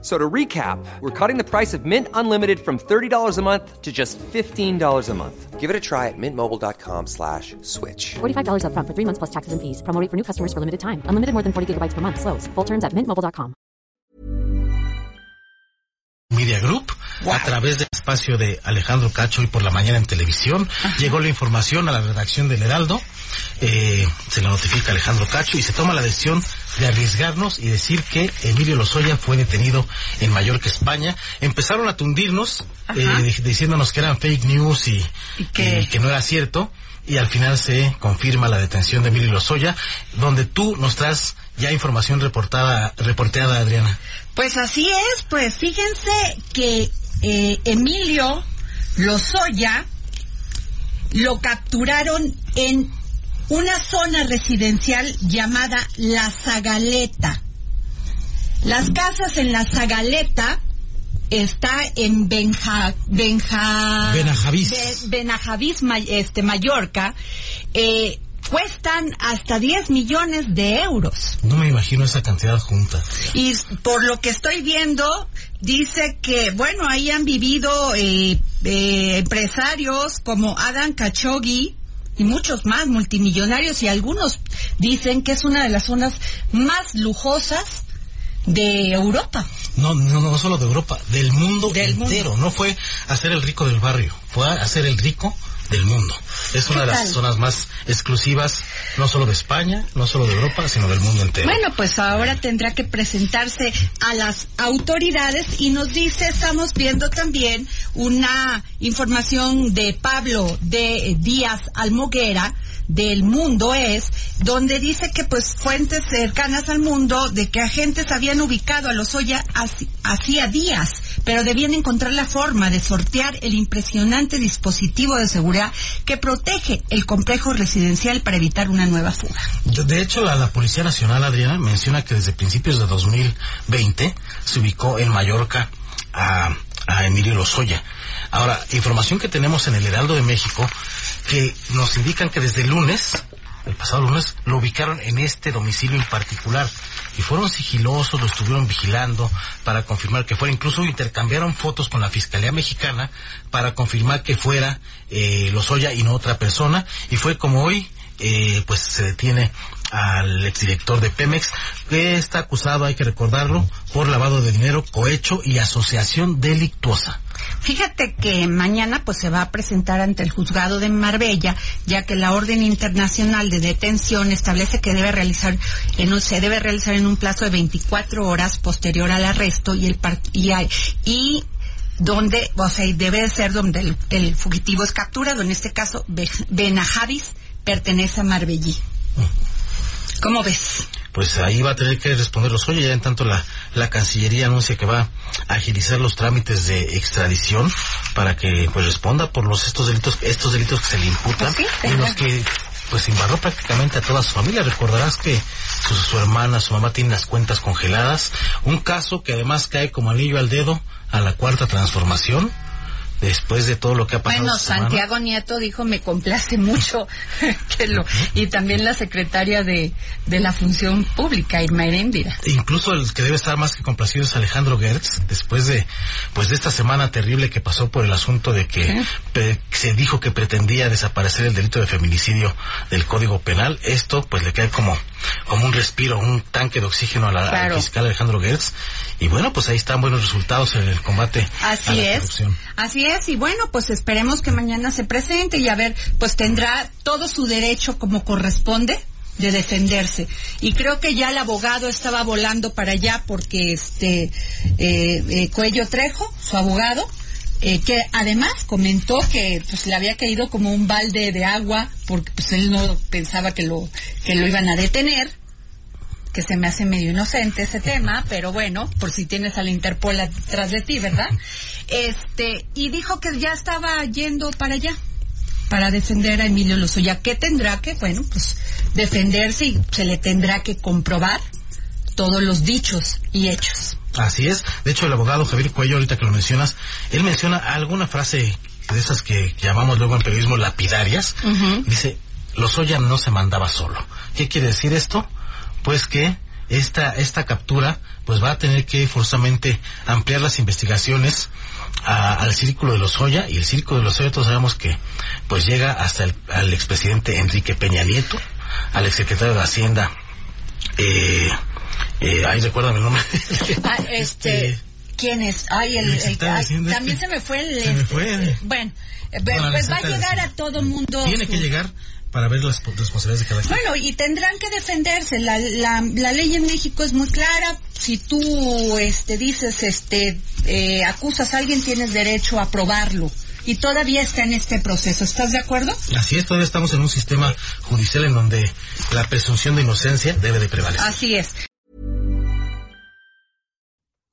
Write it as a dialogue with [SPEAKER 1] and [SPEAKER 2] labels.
[SPEAKER 1] So to recap, we're cutting the price of Mint Unlimited from $30 a month to just $15 a month.
[SPEAKER 2] Give it a try at mintmobile.com slash switch.
[SPEAKER 3] $45 upfront for three months plus taxes and fees. Promo rate for new customers for limited time. Unlimited more than 40 gigabytes per month. Slows. Full terms at mintmobile.com.
[SPEAKER 4] Media Group, a través del espacio de Alejandro Cacho y por la mañana en televisión, llegó la información a la redacción del Heraldo, eh, se le notifica Alejandro Cacho y se toma la decisión de arriesgarnos y decir que Emilio Lozoya fue detenido en Mallorca, España. Empezaron a tundirnos, eh, diciéndonos que eran fake news y,
[SPEAKER 5] ¿Y que-
[SPEAKER 4] y que no era cierto. Y al final se confirma la detención de Emilio Lozoya, donde tú nos traes ya información reportada, reporteada, Adriana.
[SPEAKER 5] Pues así es, pues fíjense que eh, Emilio Lozoya lo capturaron en una zona residencial llamada La Zagaleta. Las casas en La Zagaleta está en Benja, Benja,
[SPEAKER 4] Benajavís.
[SPEAKER 5] Be- Benajavís, este, Mallorca. Eh, cuestan hasta 10 millones de euros.
[SPEAKER 4] No me imagino esa cantidad junta.
[SPEAKER 5] Y por lo que estoy viendo, dice que, bueno, ahí han vivido eh, eh, empresarios como Adam Khashoggi y muchos más multimillonarios y algunos dicen que es una de las zonas más lujosas de Europa.
[SPEAKER 4] No, no, no solo de Europa, del mundo
[SPEAKER 5] Del
[SPEAKER 4] entero. No fue hacer el rico del barrio, fue hacer el rico del mundo. Es una de
[SPEAKER 5] ¿Qué
[SPEAKER 4] las
[SPEAKER 5] tal?
[SPEAKER 4] zonas más exclusivas, no solo de España, no solo de Europa, sino del mundo entero.
[SPEAKER 5] Bueno, pues ahora tendrá que presentarse a las autoridades y nos dice, estamos viendo también una información de Pablo de Díaz Almoguera del Mundo es, donde dice que pues fuentes cercanas al mundo de que agentes habían ubicado a los Oya hacía días, pero debían encontrar la forma de sortear el impresionante dispositivo de seguridad que protege el complejo residencial para evitar una nueva fuga.
[SPEAKER 4] De hecho, la, la Policía Nacional, Adriana, menciona que desde principios de 2020 se ubicó en Mallorca a, a Emilio Lozoya. Ahora, información que tenemos en el Heraldo de México que nos indican que desde el lunes, el pasado lunes, lo ubicaron en este domicilio en particular. Y fueron sigilosos, lo estuvieron vigilando para confirmar que fuera. Incluso intercambiaron fotos con la Fiscalía Mexicana para confirmar que fuera eh, Lozoya y no otra persona. Y fue como hoy, eh, pues se detiene al exdirector de Pemex, que está acusado, hay que recordarlo, por lavado de dinero, cohecho y asociación delictuosa.
[SPEAKER 5] Fíjate que mañana pues se va a presentar ante el juzgado de Marbella, ya que la orden internacional de detención establece que debe realizar en un- se debe realizar en un plazo de 24 horas posterior al arresto y el y, donde, o sea, debe de ser donde el, el fugitivo es capturado, en este caso Be- Benajavis pertenece a Marbellí. ¿Cómo ves?
[SPEAKER 4] Pues ahí va a tener que responder los ya en tanto la, la Cancillería anuncia que va a agilizar los trámites de extradición para que pues responda por los estos delitos, estos delitos que se le imputan
[SPEAKER 5] Pues sí,
[SPEAKER 4] y los que pues embarró prácticamente a toda su familia. Recordarás que su, su hermana, su mamá tienen las cuentas congeladas. Un caso que además cae como anillo al dedo a la cuarta transformación después de todo lo que ha pasado.
[SPEAKER 5] Bueno,
[SPEAKER 4] esta semana.
[SPEAKER 5] Santiago Nieto dijo, me complace mucho que lo... Y también la secretaria de, de la Función Pública, Irma Heréndira.
[SPEAKER 4] Incluso el que debe estar más que complacido es Alejandro Gertz, después de, pues de esta semana terrible que pasó por el asunto de que pe- se dijo que pretendía desaparecer el delito de feminicidio del Código Penal. Esto, pues le cae como, como un respiro, un tanque de oxígeno a la-
[SPEAKER 5] Claro.
[SPEAKER 4] al fiscal Alejandro Gertz. Y bueno, pues ahí están buenos resultados en el combate a
[SPEAKER 5] Así
[SPEAKER 4] la
[SPEAKER 5] es.
[SPEAKER 4] corrupción.
[SPEAKER 5] Así es, y bueno, pues esperemos que mañana se presente y a ver, pues tendrá todo su derecho como corresponde de defenderse. Y creo que ya el abogado estaba volando para allá porque este eh, eh, Cuello Trejo, su abogado, eh, que además comentó que pues le había caído como un balde de agua porque pues él no pensaba que lo que lo iban a detener que se me hace medio inocente ese tema, pero bueno, por si tienes a la Interpol detrás de ti, ¿verdad? Este, y dijo que ya estaba yendo para allá, para defender a Emilio Lozoya. ¿Qué tendrá que, bueno, pues defenderse y se le tendrá que comprobar todos los dichos y hechos.
[SPEAKER 4] Así es. De hecho, el abogado Javier Cuello, ahorita que lo mencionas, él menciona alguna frase de esas que llamamos luego en periodismo lapidarias. Dice, Lozoya no se mandaba solo. ¿Qué quiere decir esto? Pues que esta, esta captura pues va a tener que forzosamente ampliar las investigaciones al círculo de Lozoya y el círculo de Lozoya todos sabemos que pues llega hasta el al expresidente Enrique Peña Nieto, al exsecretario de Hacienda eh, eh, ahí recuérdame el nombre.
[SPEAKER 5] Ah, este, ¿quién es? Ay, el, el- ay, también
[SPEAKER 4] este.
[SPEAKER 5] se me fue el...
[SPEAKER 4] Se me
[SPEAKER 5] este,
[SPEAKER 4] fue.
[SPEAKER 5] Bueno, eh,
[SPEAKER 4] Bueno,
[SPEAKER 5] pues va a llegar a todo mundo.
[SPEAKER 4] Tiene que llegar para ver las responsabilidades de cada quien.
[SPEAKER 5] Bueno, y tendrán que defenderse. La, la, la ley en México es muy clara. Si tú este, dices, este, eh, acusas a alguien, tienes derecho a probarlo. Y todavía está en este proceso. ¿Estás de acuerdo?
[SPEAKER 4] Así es, todavía estamos en un sistema judicial en donde la presunción de inocencia debe de prevalecer.
[SPEAKER 5] Así es.